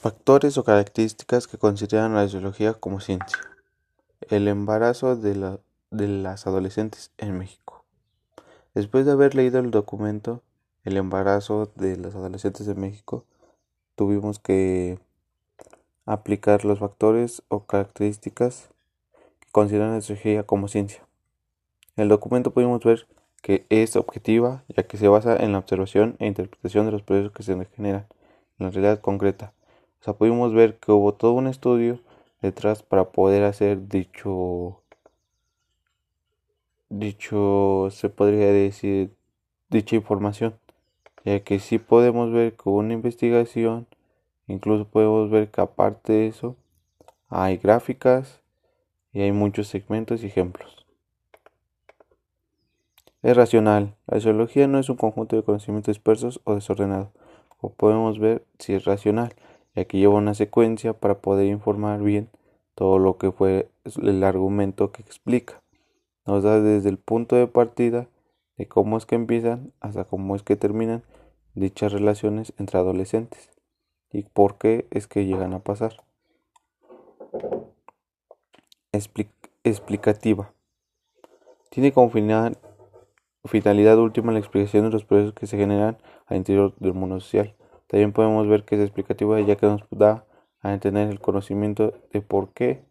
Factores o características que consideran la sociología como ciencia. El embarazo de, las adolescentes en México. Después de haber leído el documento El embarazo de las adolescentes en México, tuvimos que aplicar los factores o características que consideran la sociología como ciencia. En el documento pudimos ver que es objetiva ya que se basa en la observación e interpretación de los procesos que se generan en la realidad concreta o sea, pudimos ver que hubo todo un estudio detrás para poder hacer dicho, dicho, se podría decir, dicha información. Ya que sí podemos ver que hubo una investigación, incluso podemos ver que aparte de eso, hay gráficas y hay muchos segmentos y ejemplos. Es racional. La sociología no es un conjunto de conocimientos dispersos o desordenados. O podemos ver si es racional y aquí lleva una secuencia para poder informar bien todo lo que fue el argumento que explica. Nos da desde el punto de partida de cómo es que empiezan hasta cómo es que terminan dichas relaciones entre adolescentes y por qué es que llegan a pasar. explicativa. Tiene como finalidad última la explicación de los procesos que se generan al interior del mundo social. También podemos ver que es explicativa ya que nos da a entender el conocimiento de por qué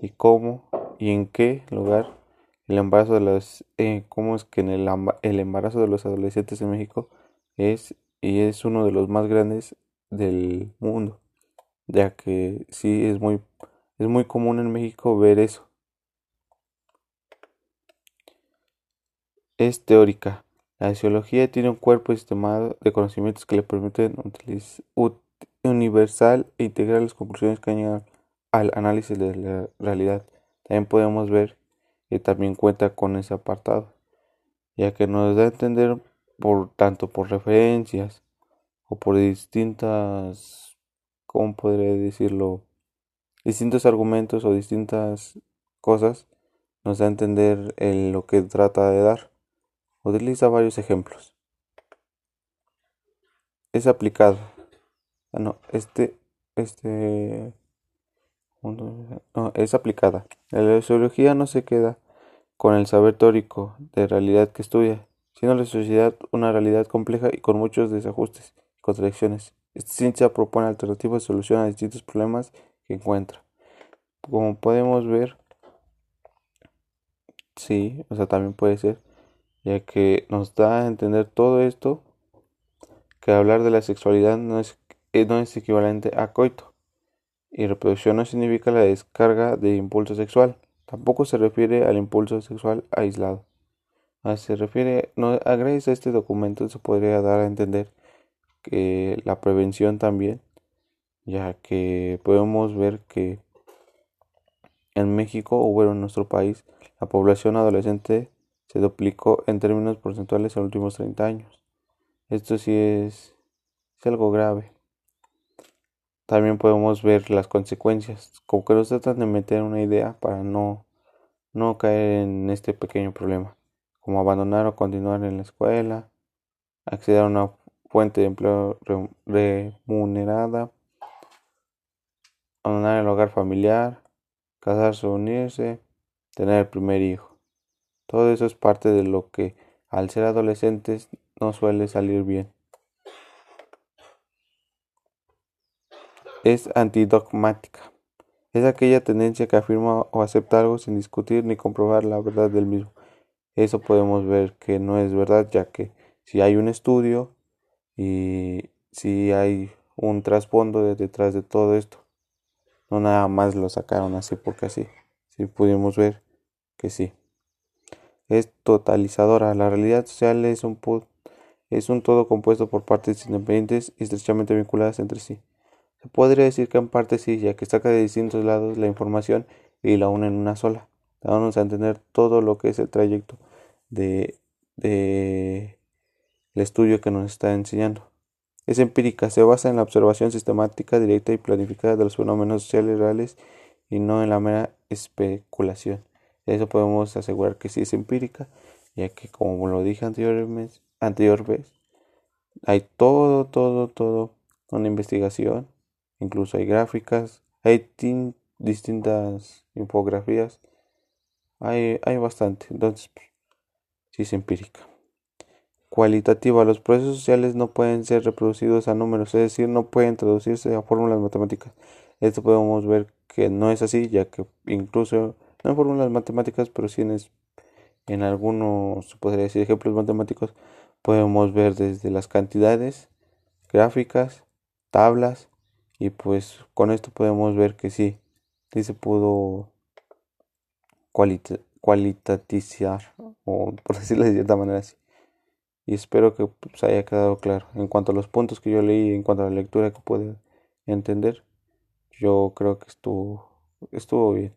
y cómo y en qué lugar el embarazo de los eh, cómo es que en el, el embarazo de los adolescentes en México es y es uno de los más grandes del mundo ya que sí es muy es muy común en México ver eso. Es teórica la sociología tiene un cuerpo sistemado de conocimientos que le permiten universal e integrar las conclusiones que llegan al análisis de la realidad. También podemos ver que también cuenta con ese apartado, ya que nos da a entender por tanto por referencias o por distintas, ¿cómo podría decirlo? Distintos argumentos o distintas cosas nos da a entender lo que trata de dar. Utiliza varios ejemplos. Es aplicado. Ah, no, este, este, no, es aplicada. La sociología no se queda con el saber teórico de realidad que estudia, sino la sociedad una realidad compleja y con muchos desajustes y contradicciones. Esta ciencia propone alternativas de solución a distintos problemas que encuentra. Como podemos ver, sí, o sea, también puede ser ya que nos da a entender todo esto que hablar de la sexualidad no es, eh, no es equivalente a coito y reproducción no significa la descarga de impulso sexual tampoco se refiere al impulso sexual aislado. Se refiere no, gracias a este documento se podría dar a entender que la prevención también ya que podemos ver que en México o bueno en nuestro país la población adolescente se duplicó en términos porcentuales en los últimos 30 años. Esto sí es, algo grave. También podemos ver las consecuencias, como que nos tratan de meter una idea para no, no caer en este pequeño problema, como abandonar o continuar en la escuela, acceder a una fuente de empleo remunerada, abandonar el hogar familiar, casarse o unirse, tener el primer hijo. Todo eso es parte de lo que al ser adolescentes no suele salir bien. Es antidogmática. Es aquella tendencia que afirma o acepta algo sin discutir ni comprobar la verdad del mismo. Eso podemos ver que no es verdad, ya que si hay un estudio y si hay un trasfondo detrás de todo esto, no nada más lo sacaron así porque así. Si pudimos ver que sí es totalizadora. La realidad social es un, es un todo compuesto por partes independientes y estrechamente vinculadas entre sí. Se podría decir que en parte sí, ya que saca de distintos lados la información y la une en una sola, dándonos a entender todo lo que es el trayecto de, de el estudio que nos está enseñando. Es empírica, se basa en la observación sistemática, directa y planificada de los fenómenos sociales reales y no en la mera especulación. Eso podemos asegurar que sí es empírica, ya que como lo dije anteriormente, anterior vez, hay todo, todo, todo una investigación incluso hay gráficas, hay distintas infografías, hay, hay bastante, entonces sí es empírica. Cualitativa, los procesos sociales no pueden ser reproducidos a números, es decir, no pueden traducirse a fórmulas matemáticas. Esto podemos ver que no es así, ya que incluso, no en fórmulas matemáticas, pero sí en, en algunos, se podría decir, ejemplos matemáticos, podemos ver desde las cantidades, gráficas, tablas, y pues con esto podemos ver que sí, sí se pudo cualitatizar, o por decirlo de cierta manera así. Y espero que pues, haya quedado claro. En cuanto a los puntos que yo leí, en cuanto a la lectura que pude entender, yo creo que estuvo, estuvo bien.